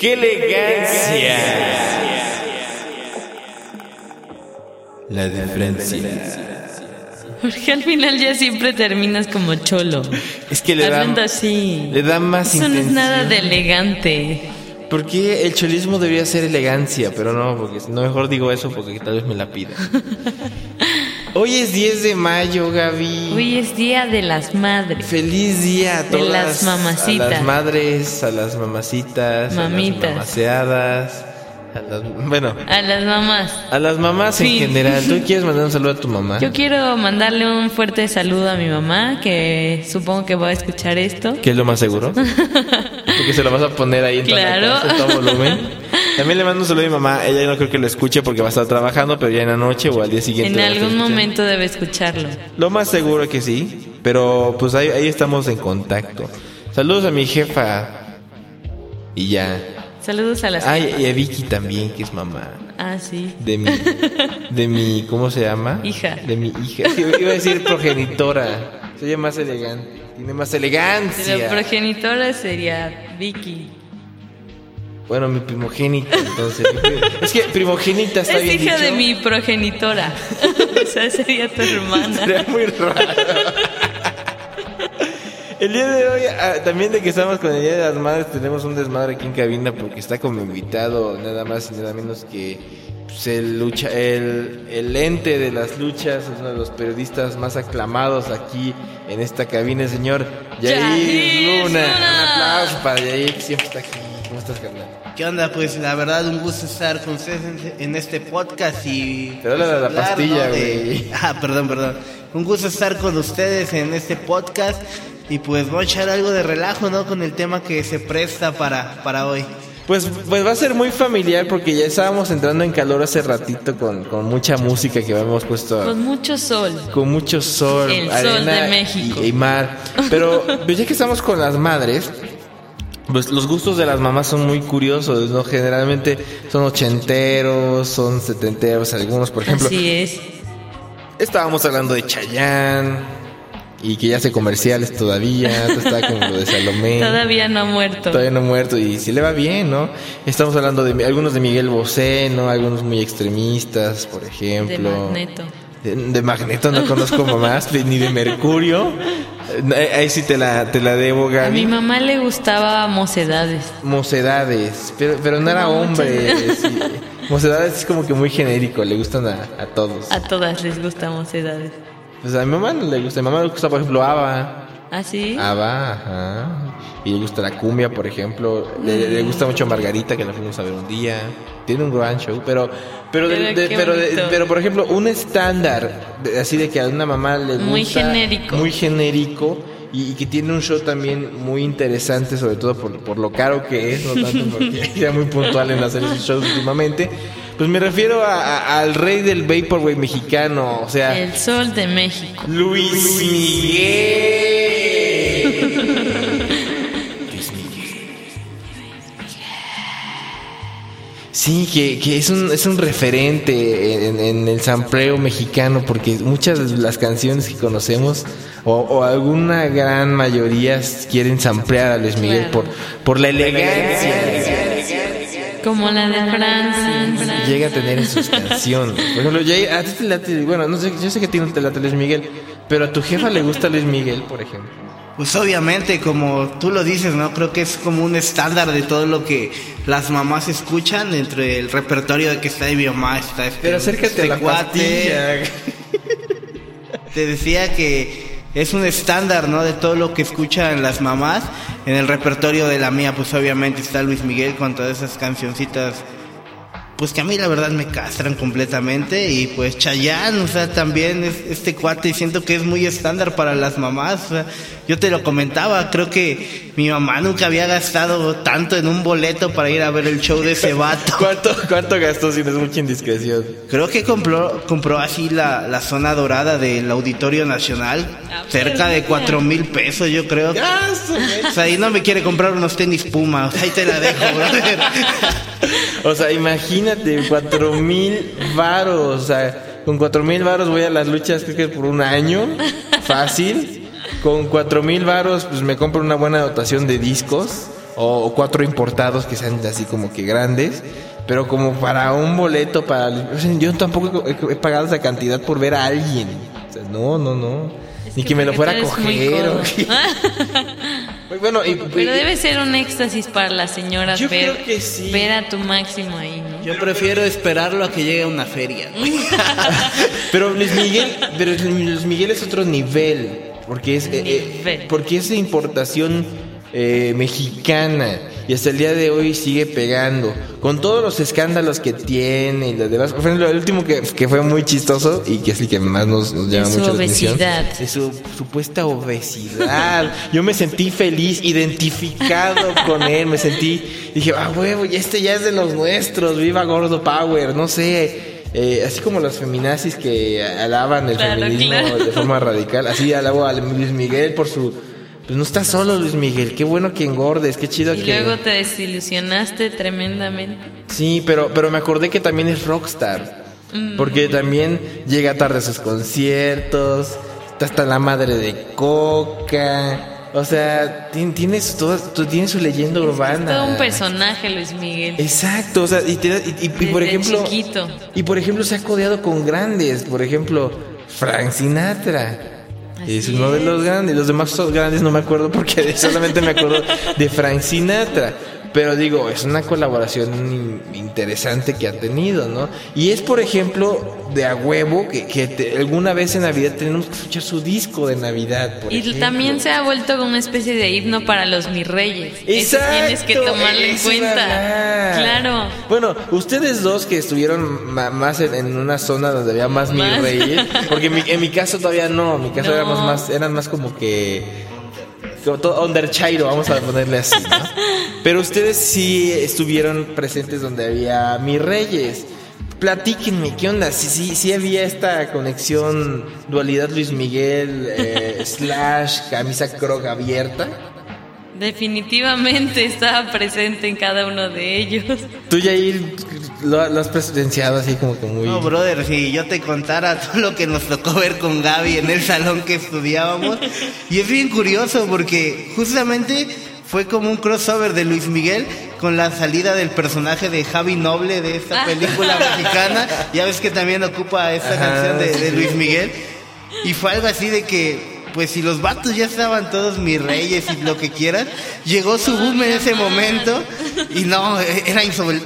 ¡Qué elegancia! La de Francia. Porque al final ya siempre terminas como cholo. Es que le da, Hablando así. le da más Eso no es intención. nada de elegante. Porque el cholismo debería ser elegancia, pero no, porque si no mejor digo eso porque tal vez me la pida. Hoy es 10 de mayo, Gaby. Hoy es Día de las Madres. Feliz día a De todas. las mamacitas. A las madres, a las mamacitas, Mamitas. a las mamaseadas, a las, bueno, A las mamás. a las mamás en Sí. general. ¿Tú quieres mandar un saludo a tu mamá? Yo quiero mandarle un fuerte saludo a mi mamá, que supongo que va a escuchar esto. ¿Qué es lo más seguro? Porque se lo vas a poner ahí en Claro. en todo volumen. También le mando un saludo a mi mamá. Ella no creo que lo escuche porque va a estar trabajando, pero ya en la noche o al día siguiente. En algún momento debe escucharlo. Lo más seguro que sí, pero pues ahí, ahí estamos en contacto. Saludos a mi jefa. Y ya. Saludos a las. Ay, y a Vicky también, que es mamá. Ah, sí. De mi, de mi, ¿cómo se llama? Hija. De mi hija. Iba a decir progenitora. Se oye más elegante. Tiene más elegancia. progenitora sería Vicky. Bueno, mi primogénita, entonces. Es que primogénita está Es bien hija dicho. de mi progenitora. o sea, sería tu hermana. Sería muy raro. El día de hoy, ah, también de que estamos con el Día de las Madres, tenemos un desmadre aquí en cabina porque está como invitado nada más y nada menos que pues, el, lucha, el, el ente de las luchas, es uno de los periodistas más aclamados aquí en esta cabina, el señor Yair Yair Luna. Luna. Un aplauso para Yair que siempre está aquí. ¿Cómo estás, carnal? ¿Qué onda? Pues la verdad un gusto estar con ustedes en, este podcast y... Pero habla de la hablar, pastilla, ¿no? de- güey. Ah, perdón, perdón. Un gusto estar con ustedes en este podcast y pues voy a echar algo de relajo, ¿no? Con el tema que se presta para, para hoy. Pues, pues va a ser muy familiar porque ya estábamos entrando en calor hace ratito con, con mucha música que habíamos puesto. Con mucho sol. con mucho sol, El sol arena de México. Y, y mar. Pero pues ya que estamos con las madres, pues los gustos de las mamás son muy curiosos, ¿no? Generalmente son ochenteros, son setenteros, algunos, por ejemplo. Así es. Estábamos hablando de Chayanne y que ya hace comerciales todavía, está como lo de Salomé. Todavía no ha muerto. Todavía no ha muerto y sí le va bien, ¿no? Estamos hablando de algunos de Miguel Bosé, ¿no? Algunos muy extremistas, por ejemplo. De Magneto. De, de Magneto no conozco más, ni de Mercurio. Eh, Ahí sí te la, te la debo, A Gaby. mi mamá le gustaba Mocedades. Mocedades, pero, pero no era No, hombre. sí. Mocedades es como que muy genérico, le gustan a, a todos. A todas les gusta Mocedades. Pues a mi mamá no le gusta, a mi mamá le gusta, por ejemplo, Ava. ¿Ah, sí? Ava, ajá. Y le gusta la cumbia, por ejemplo. Le, le gusta mucho Margarita, que la fuimos a ver un día. Tiene un gran show, pero, pero, de- Pero de- pero, de- bonito. pero por ejemplo, un estándar, así de que a una mamá le gusta. Muy genérico. Muy genérico. Y, y que tiene un show también muy interesante, sobre todo por, por lo caro que es, no tanto porque era muy puntual en hacer esos shows últimamente. Pues me refiero a- a- al rey del Vaporwave mexicano, o sea, El sol de México. Luis Miguel. Sí, que, que es, un, es un referente en, en el sampleo mexicano, porque muchas de las canciones que conocemos, o, o alguna gran mayoría, quieren samplear a Luis Miguel por, por la elegancia Como la de Francia. llega a tener en sus canciones. Por ejemplo, ya, a ti te late, bueno, no sé, yo sé que a ti no te late Luis Miguel, pero a tu jefa le gusta Luis Miguel, por ejemplo. Pues obviamente, como tú lo dices, ¿no? Creo que es como un estándar de todo lo que las mamás escuchan dentro del repertorio de que está de mi mamá, está este, Pero acércate este a la cuate. Te decía que es un estándar, ¿no? De todo lo que escuchan las mamás. En el repertorio de la mía, pues obviamente está Luis Miguel con todas esas cancioncitas pues que a mí la verdad me castran completamente y pues Chayanne, o sea, también es este cuate y siento que es muy estándar para las mamás, o sea, yo te lo comentaba, creo que mi mamá nunca había gastado tanto en un boleto para ir a ver el show de ese vato. ¿Cuánto, cuánto gastó si no es mucha indiscreción? Creo que compró, compró así la, la zona dorada del Auditorio Nacional, Ah, cerca de cuatro mil pesos yo creo. O sea, ahí no me quiere comprar unos tenis Puma, o sea, ahí te la dejo, brother. O sea, imagínate, cuatro mil varos. O sea, con cuatro mil varos voy a las luchas, creo que por un año. Fácil. Con cuatro mil varos, pues me compro una buena dotación de discos. O, cuatro importados que sean así como que grandes. Pero como para un boleto, para. yo tampoco he, pagado esa cantidad por ver a alguien. O sea, no, no, no. Es Ni que, me lo fuera a coger. o-. bueno, y, Pero debe ser un éxtasis para las señoras Yo ver, creo que sí. ver a tu máximo ahí, ¿no? Yo prefiero esperarlo a que llegue a una feria. Pero Luis Miguel, pero Luis Miguel es otro nivel, porque es eh, eh, porque es de importación eh, mexicana y hasta el día de hoy sigue pegando con todos los escándalos que tiene y los demás. Por ejemplo, el último que, que fue muy chistoso y que es el que más nos, nos llama De mucho la atención es su supuesta obesidad. Yo me sentí feliz, identificado con él, me sentí dije, ah huevo, y este ya es de los nuestros, viva Gordo Power, no sé. Eh, así como los feminazis que alaban el Claro, feminismo claro. de forma radical, así alabo a Luis Miguel por su... Pues no está solo Luis Miguel, qué bueno que engordes, qué chido Y que... luego te desilusionaste tremendamente. Sí, pero, pero me acordé que también es rockstar. Porque también llega tarde a sus conciertos, está hasta la madre de Coca. O sea, tien- tiene su, todo, tú- tiene su leyenda Es urbana. todo un personaje, Luis Miguel. Exacto, o sea, y, te y- y- y por ejemplo... chiquito. Y por ejemplo se ha codeado con grandes, por ejemplo, Frank Sinatra. Así es uno de los grandes, los demás son grandes no me acuerdo porque solamente me acuerdo de Frank Sinatra. Pero digo, es una colaboración in- interesante que ha tenido, ¿no? Y es, por ejemplo, de a huevo que, que te- alguna vez en Navidad tenemos que escuchar su disco de Navidad. por Y ejemplo. también se ha vuelto como una especie de himno para los mis reyes. Eso Exacto, tienes que tomarlo en eso cuenta. Claro. Bueno, ustedes dos que estuvieron más en, en una zona donde había más Más. reyes, porque en mi, en mi caso todavía no, en mi caso No. éramos más, eran más como que under chairo, vamos a ponerle así, ¿no? Pero ustedes sí estuvieron presentes donde había mis reyes. Platíquenme, ¿qué onda? Sí, sí, sí había esta conexión, dualidad Luis Miguel, eh, slash, camisa crog abierta. Definitivamente estaba presente en cada uno de ellos. Tú, Yair, lo, lo has presenciado así como que muy... No, brother, si yo te contara todo lo que nos tocó ver con Gaby en el salón que estudiábamos. Y es bien curioso porque justamente fue como un crossover de Luis Miguel con la salida del personaje de Javi Noble de esta película mexicana. Ya ves que también ocupa esta Ajá, canción de. Luis Miguel. Y fue algo así de que, pues si los vatos ya estaban todos mis reyes y lo que quieran, llegó su boom en ese momento y no, era,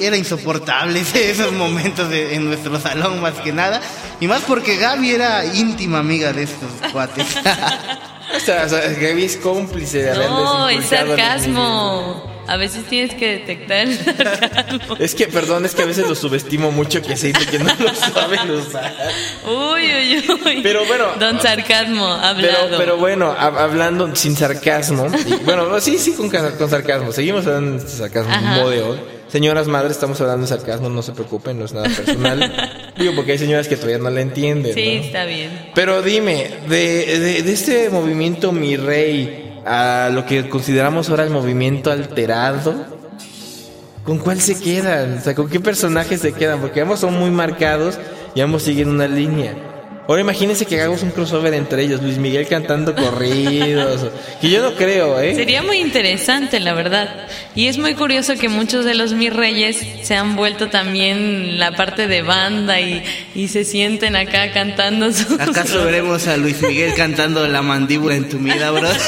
era insoportable ese- esos momentos de- en nuestro salón más que nada. Y más porque Gaby era íntima amiga de estos cuates. O sea, o sea, Gaby es cómplice de No, es inculcado a los sarcasmo. A veces tienes que detectar el sarcasmo. Es que, perdón, es que a veces lo subestimo mucho que siento que no lo saben usar. Uy, uy, uy. Pero bueno. Don Sarcasmo, hablado. Pero, pero bueno, hab- hablando sin sarcasmo. y bueno, sí, sí, con, ca- con sarcasmo. Seguimos hablando de sarcasmo Ajá. como de hoy. Señoras madres, estamos hablando de sarcasmo, no se preocupen, no es nada personal. Digo, porque hay señoras que todavía no la entienden. Sí, ¿no? está bien. Pero dime, de, de, de este movimiento Mi Rey a lo que consideramos ahora el movimiento alterado, ¿con cuál se quedan? O sea, ¿con qué personajes se quedan? Porque ambos son muy marcados y ambos siguen una línea. Ahora imagínense que hagamos un crossover entre ellos, Luis Miguel cantando corridos, que yo no creo, ¿eh? Sería muy interesante, la verdad. Y es muy curioso que muchos de los mis reyes se han vuelto también la parte de banda y, y se sienten acá cantando sus... ¿Acaso veremos a Luis Miguel cantando La mandíbula entumida, brother?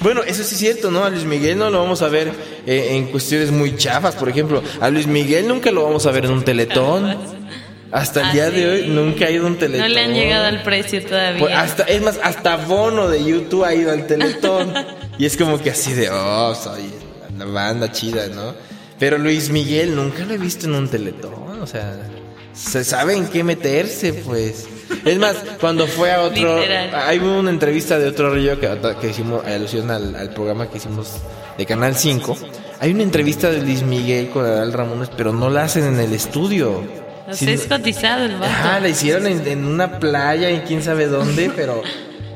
Bueno, eso sí es cierto, ¿no? A Luis Miguel no lo vamos a ver eh, en cuestiones muy chafas, por ejemplo. A Luis Miguel nunca lo vamos a ver en un teletón. Hasta el día de hoy nunca ha ido un teletón. No le han llegado al precio todavía. Pues hasta, es más, hasta Bono de YouTube ha ido al teletón. y es como que así de, oh, soy la banda chida, ¿no? Pero Luis Miguel nunca lo he visto en un teletón, o sea, se sabe en qué meterse, pues. Es más, cuando fue a otro, Literal. hay una entrevista de otro que, que hicimos, alusión al, al programa que hicimos de Canal 5. Hay una entrevista de Luis Miguel con Adal Ramones, pero no la hacen en el estudio. O Sí, sea, es cotizado el vato. Ajá, la hicieron en, en una playa y quién sabe dónde, pero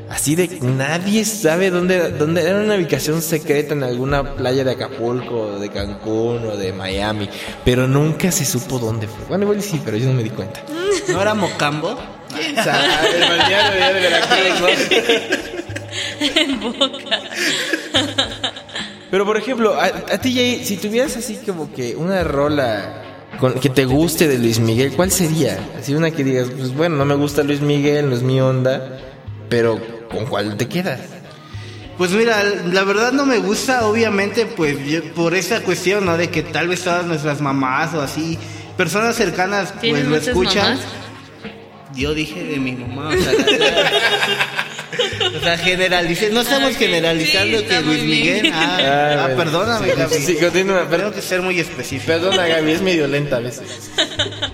así de nadie sabe dónde, dónde era una ubicación secreta en alguna playa de Acapulco, de Cancún o de Miami, pero nunca se supo dónde fue. Bueno, igual sí, pero yo no me di cuenta. ¿No era Mocambo? O sea, el balneario de Veracruz, ¿no? En boca. Pero por ejemplo, a, a ti Jay, si tuvieras así como que una rola con, que te guste de Luis Miguel, ¿cuál sería? Así una que digas, pues bueno, no me gusta Luis Miguel, no es mi onda, pero ¿con cuál te quedas? Pues mira, la verdad no me gusta, obviamente, pues yo- por esa cuestión, ¿no? De que tal vez todas nuestras mamás o así, personas cercanas, pues ¿Tienes lo escuchan. mamás? Yo dije de mi mamá, o sea, o sea, generalicé, no estamos generalizando Sí, que Luis Miguel, bien. ah, Ah, ah, bueno. perdóname, Gaby. Sí, continúa, Tengo que ser muy específico. perdona Gaby, es medio lenta a veces.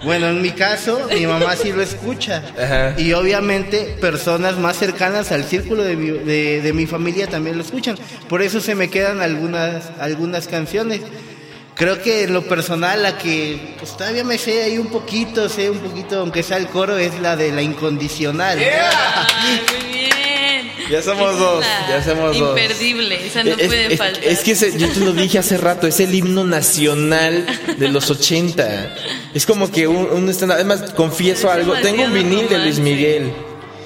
Bueno, en mi caso, mi mamá sí lo escucha. Ajá. Y obviamente personas más cercanas al círculo de mi, de, de mi familia también lo escuchan. Por eso se me quedan algunas, algunas canciones. Creo que en lo personal la que pues, todavía me sé ahí un poquito, sé un poquito, aunque sea el coro, es la de la incondicional. Bien. Ya somos dos, ya somos dos. Imperdible, esa no es, puede es- faltar. es que ese- yo te lo dije hace rato, es el himno nacional de los 80. Es como que un, un estándar- Además, confieso Es algo, tengo un vinil de Luis. Miguel.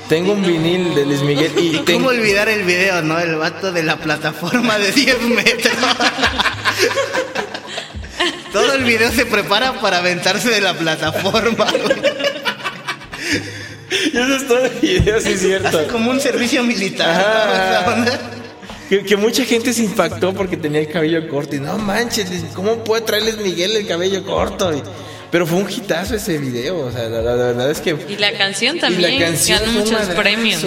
Tengo un vinil de Luis Miguel y ¿Y tengo... cómo olvidar el video, no? El vato de la plataforma de 10 metros. Todo el video se prepara para aventarse de la plataforma. Eso es todo el video, sí es cierto. Hace como un servicio militar. Que, que mucha gente se impactó porque tenía el cabello corto y no manches, ¿cómo puede traerles Miguel el cabello corto? Y- pero fue un hitazo ese video, o sea, la, la- la verdad es que... Y la canción Y también la canción ganó muchos madrazo. premios.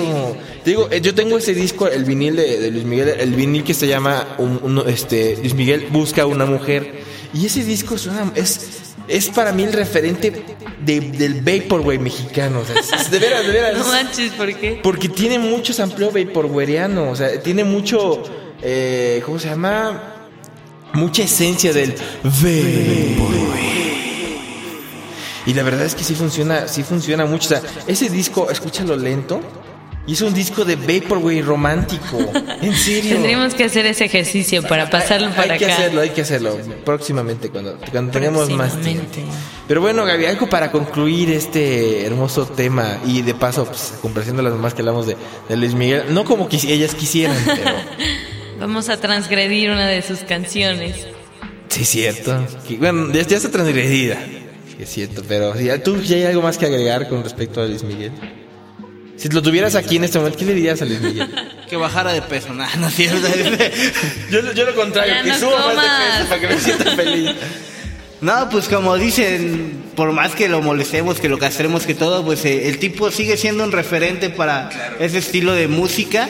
Digo, eh, yo tengo ese disco, el vinil de, de Luis Miguel, el vinil que se llama un- este, Luis Miguel busca una mujer. Y ese disco suena, es, es para mí el referente de- del Vaporwave mexicano. o sea, de veras, de veras. No manches, ¿por qué? Porque tiene mucho sampleo vaporwareano, o sea, tiene mucho, eh, ¿cómo se llama? Mucha esencia del vaporwave. Y la verdad es que sí funciona, sí funciona mucho. O sea, ese disco, escúchalo lento, y es un disco de vaporwave romántico. En serio. Tendríamos que hacer ese ejercicio para pasarlo para hay que acá. hacerlo, hay que hacerlo. Próximamente, cuando, cuando tengamos más tiempo. Pero bueno, Gaby, algo para concluir este hermoso tema y de paso, pues, complaciendo a las mamás que hablamos de, de Luis Miguel. No como quis- ellas quisieran, pero Vamos a transgredir una de sus canciones. sí cierto. Que, bueno, ya, está transgredida. Sí es cierto, pero tú ya hay algo más que agregar con respecto a Luis Miguel. Si lo tuvieras aquí en este momento, ¿qué le dirías a Luis Miguel? Que bajara de peso, nada, no es cierto. Yo, lo- yo lo contrario, Ya que más de peso para que me sienta feliz. No, pues como dicen, por más que lo molestemos, que lo castremos, que todo, pues eh, el tipo sigue siendo un referente para ese estilo de música.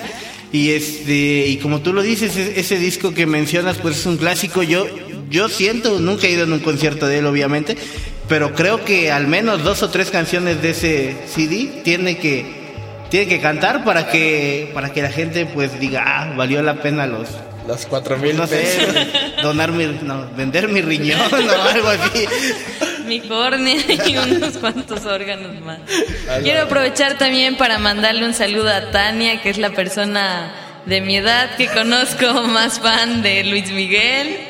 Y este y como tú lo dices, ese disco que mencionas, pues es un clásico. Yo yo siento, nunca he ido en un concierto de él, obviamente, pero creo que al menos dos o tres canciones de ese CD tiene que tiene que cantar para que para que la gente pues diga, ah, valió la pena los Los cuatro mil no sé, pesos. donar mi, no, vender mi riñón o algo así. Mi córnea y unos cuantos órganos más. Quiero aprovechar también para mandarle un saludo a Tania, que es la persona de mi edad que conozco más fan de Luis Miguel,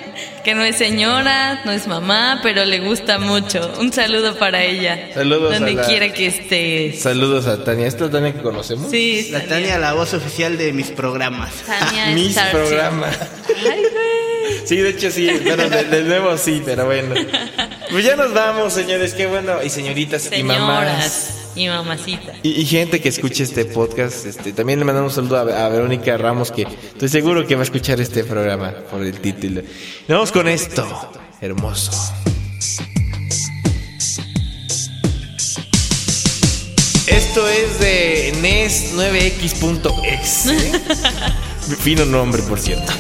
que no es señora, no es mamá, pero le gusta mucho. Un saludo para ella. Saludos a Donde la- quiera que estés. Saludos a Tania. ¿Esta es Tania que conocemos? Sí, La Tania, la voz oficial de mis programas. Tania Mis programas. Ay, güey. Sí, de hecho sí, bueno, de, de nuevo sí, pero bueno. Pues ya nos vamos, señores, qué bueno. Y señoritas y mamás. Y mamacitas. Y, y gente que escuche este podcast, este, también le mandamos un saludo a, a Verónica Ramos, que estoy seguro que va a escuchar este programa por el título. Y vamos con esto, hermoso. Esto es de E NES 9X.ex. ¿eh? Fino nombre, por cierto.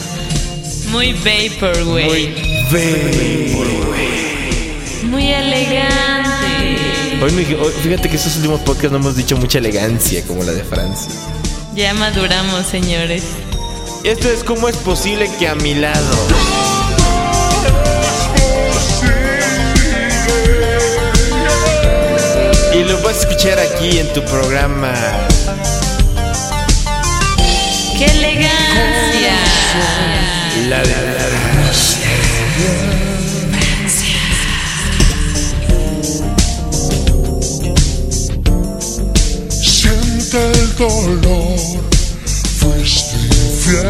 Muy vaporwave. Muy Muy elegante. Hoy, me- hoy- fíjate que estos últimos podcasts no hemos dicho mucha elegancia como la de Francia. Ya maduramos, señores. Esto es cómo es posible que a mi lado. Y lo vas a escuchar aquí en tu programa. ¡Qué elegancia! La de la Siente el dolor, fuiste infiel.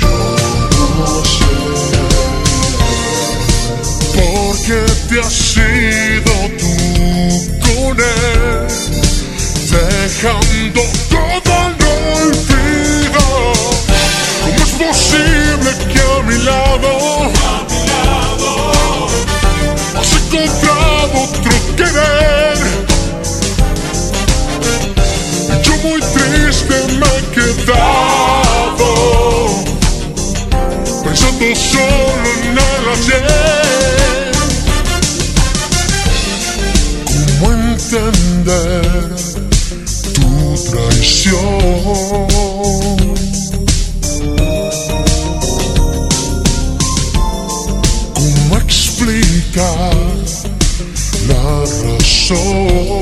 Yo no sé por qué te has ido tú con él, dejando todo al olvido. ¿Cómo es posible soul.